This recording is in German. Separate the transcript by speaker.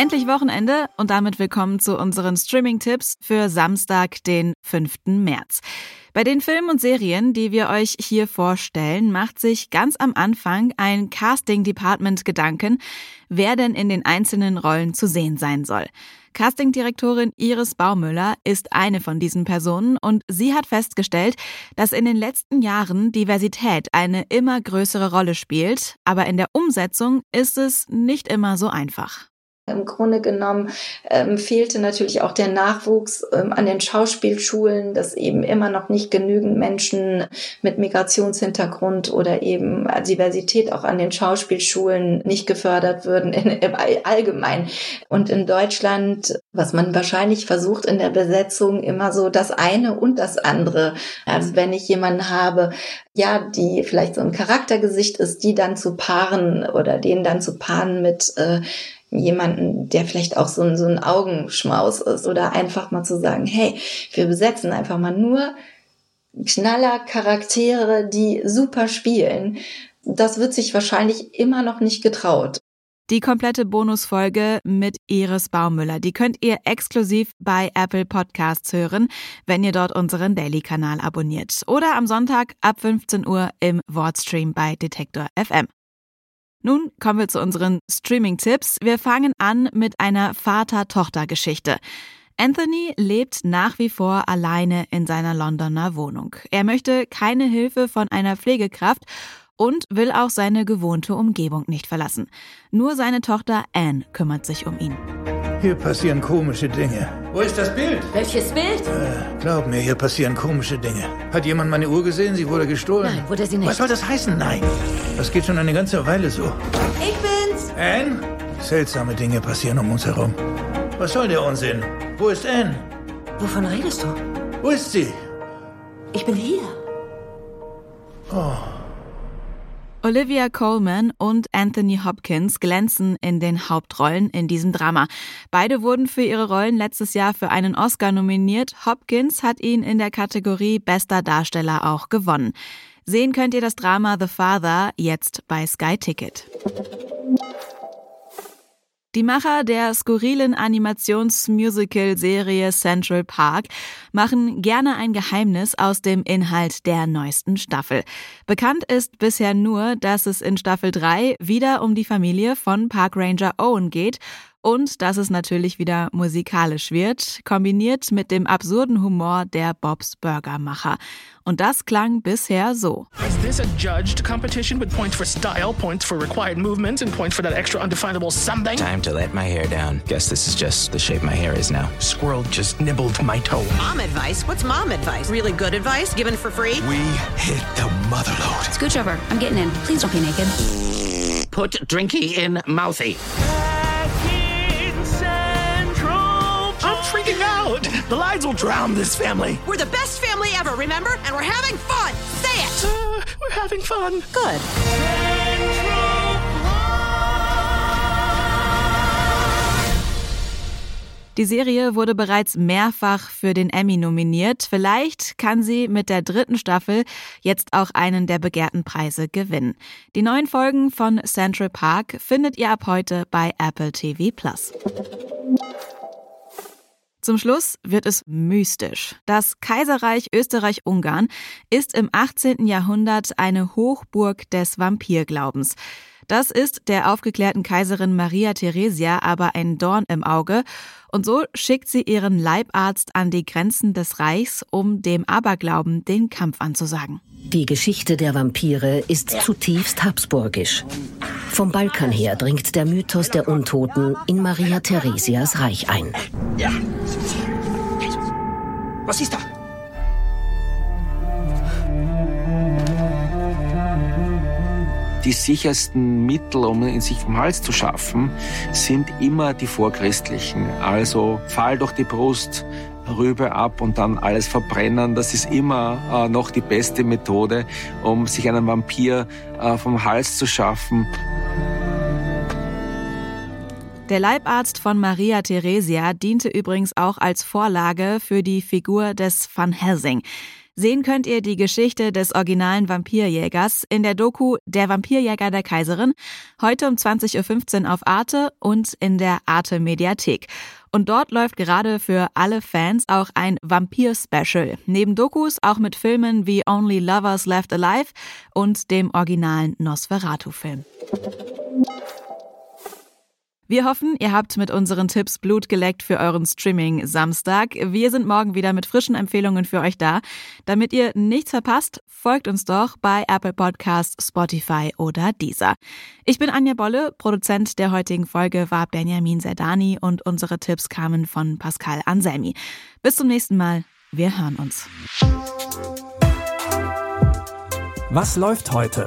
Speaker 1: Endlich Wochenende und damit willkommen zu unseren Streaming-Tipps für Samstag, den 5. März. Bei den Filmen und Serien, die wir euch hier vorstellen, macht sich ganz am Anfang ein Casting-Department Gedanken, wer denn in den einzelnen Rollen zu sehen sein soll. Castingdirektorin Iris Baumüller ist eine von diesen Personen und sie hat festgestellt, dass in den letzten Jahren Diversität eine immer größere Rolle spielt, aber in der Umsetzung ist es nicht immer so einfach.
Speaker 2: Im Grunde genommen ähm, fehlte natürlich auch der Nachwuchs ähm, an den Schauspielschulen, dass eben immer noch nicht genügend Menschen mit Migrationshintergrund oder eben Diversität auch an den Schauspielschulen nicht gefördert würden in, im allgemein. Und in Deutschland, was man wahrscheinlich versucht in der Besetzung, immer so das eine und das andere. Also wenn ich jemanden habe, ja, die vielleicht so ein Charaktergesicht ist, die dann zu paaren oder den dann zu paaren mit äh, jemanden, der vielleicht auch so ein, so ein Augenschmaus ist oder einfach mal zu sagen, hey, wir besetzen einfach mal nur knaller Charaktere, die super spielen. Das wird sich wahrscheinlich immer noch nicht getraut.
Speaker 1: Die komplette Bonusfolge mit Iris Baumüller, die könnt ihr exklusiv bei Apple Podcasts hören, wenn ihr dort unseren Daily-Kanal abonniert. Oder am Sonntag ab 15 Uhr im Wordstream bei Detektor FM. Nun kommen wir zu unseren Streaming-Tipps. Wir fangen an mit einer Vater-Tochter-Geschichte. Anthony lebt nach wie vor alleine in seiner Londoner Wohnung. Er möchte keine Hilfe von einer Pflegekraft und will auch seine gewohnte Umgebung nicht verlassen. Nur seine Tochter Anne kümmert sich um ihn.
Speaker 3: Hier passieren komische Dinge.
Speaker 4: Wo ist das Bild?
Speaker 5: Welches Bild?
Speaker 3: Äh, glaub mir, hier passieren komische Dinge. Hat jemand meine Uhr gesehen? Sie wurde gestohlen.
Speaker 5: Nein, wurde sie nicht.
Speaker 3: Was soll das heißen? Nein. Das geht schon eine ganze Weile so.
Speaker 5: Ich bin's.
Speaker 3: Anne? Seltsame Dinge passieren um uns herum. Was soll der Unsinn? Wo ist Anne?
Speaker 5: Wovon redest du?
Speaker 3: Wo ist sie?
Speaker 5: Ich bin hier.
Speaker 3: Oh.
Speaker 1: Olivia Colman und Anthony Hopkins glänzen in den Hauptrollen in diesem Drama. Beide wurden für ihre Rollen letztes Jahr für einen Oscar nominiert. Hopkins hat ihn in der Kategorie Bester Darsteller auch gewonnen. Sehen könnt ihr das Drama The Father jetzt bei Sky Ticket. Die Macher der skurrilen Animationsmusical-Serie Central Park machen gerne ein Geheimnis aus dem Inhalt der neuesten Staffel. Bekannt ist bisher nur, dass es in Staffel 3 wieder um die Familie von Park Ranger Owen geht und dass es natürlich wieder musikalisch wird, kombiniert mit dem absurden Humor der Bobs Burgermacher. Und das klang bisher so.
Speaker 6: Is this a judged competition with points for style, points for required movement, and points for that extra undefinable something?
Speaker 7: Time to let my hair down. Guess this is just the shape my hair is now.
Speaker 6: Squirrel just nibbled my toe.
Speaker 8: Mom advice? What's mom advice? Really good advice given for free?
Speaker 4: We hit the motherload.
Speaker 9: Scooch over. I'm getting in. Please don't be naked.
Speaker 6: Put Drinky in mouthy. Out. The lights will drown this family.
Speaker 8: We're the best family ever, remember? And we're having fun. Say it.
Speaker 6: Uh, we're having fun.
Speaker 8: Good.
Speaker 1: Die Serie wurde bereits mehrfach für den Emmy nominiert. Vielleicht kann sie mit der dritten Staffel jetzt auch einen der begehrten Preise gewinnen. Die neuen Folgen von Central Park findet ihr ab heute bei Apple TV Plus. Zum Schluss wird es mystisch. Das Kaiserreich Österreich-Ungarn ist im 18. Jahrhundert eine Hochburg des Vampirglaubens. Das ist der aufgeklärten Kaiserin Maria Theresia aber ein Dorn im Auge und so schickt sie ihren Leibarzt an die Grenzen des Reichs, um dem Aberglauben den Kampf anzusagen.
Speaker 10: Die Geschichte der Vampire ist zutiefst habsburgisch. Vom Balkan her dringt der Mythos der Untoten in Maria Theresias Reich ein.
Speaker 4: Ja. Was ist da?
Speaker 7: Die sichersten Mittel, um ihn sich vom Hals zu schaffen, sind immer die vorchristlichen. Also Pfahl durch die Brust, Rübe ab und dann alles verbrennen. Das ist immer äh, noch die beste Methode, um sich einen Vampir äh, vom Hals zu schaffen.
Speaker 1: Der Leibarzt von Maria Theresia diente übrigens auch als Vorlage für die Figur des Van Helsing. Sehen könnt ihr die Geschichte des originalen Vampirjägers in der Doku Der Vampirjäger der Kaiserin, heute um 20.15 Uhr auf Arte und in der Arte Mediathek. Und dort läuft gerade für alle Fans auch ein Vampir-Special. Neben Dokus auch mit Filmen wie Only Lovers Left Alive und dem originalen Nosferatu-Film. Wir hoffen, ihr habt mit unseren Tipps Blut geleckt für euren Streaming Samstag. Wir sind morgen wieder mit frischen Empfehlungen für euch da. Damit ihr nichts verpasst, folgt uns doch bei Apple Podcasts, Spotify oder Deezer. Ich bin Anja Bolle, Produzent der heutigen Folge war Benjamin Serdani und unsere Tipps kamen von Pascal Anselmi. Bis zum nächsten Mal. Wir hören uns.
Speaker 11: Was läuft heute?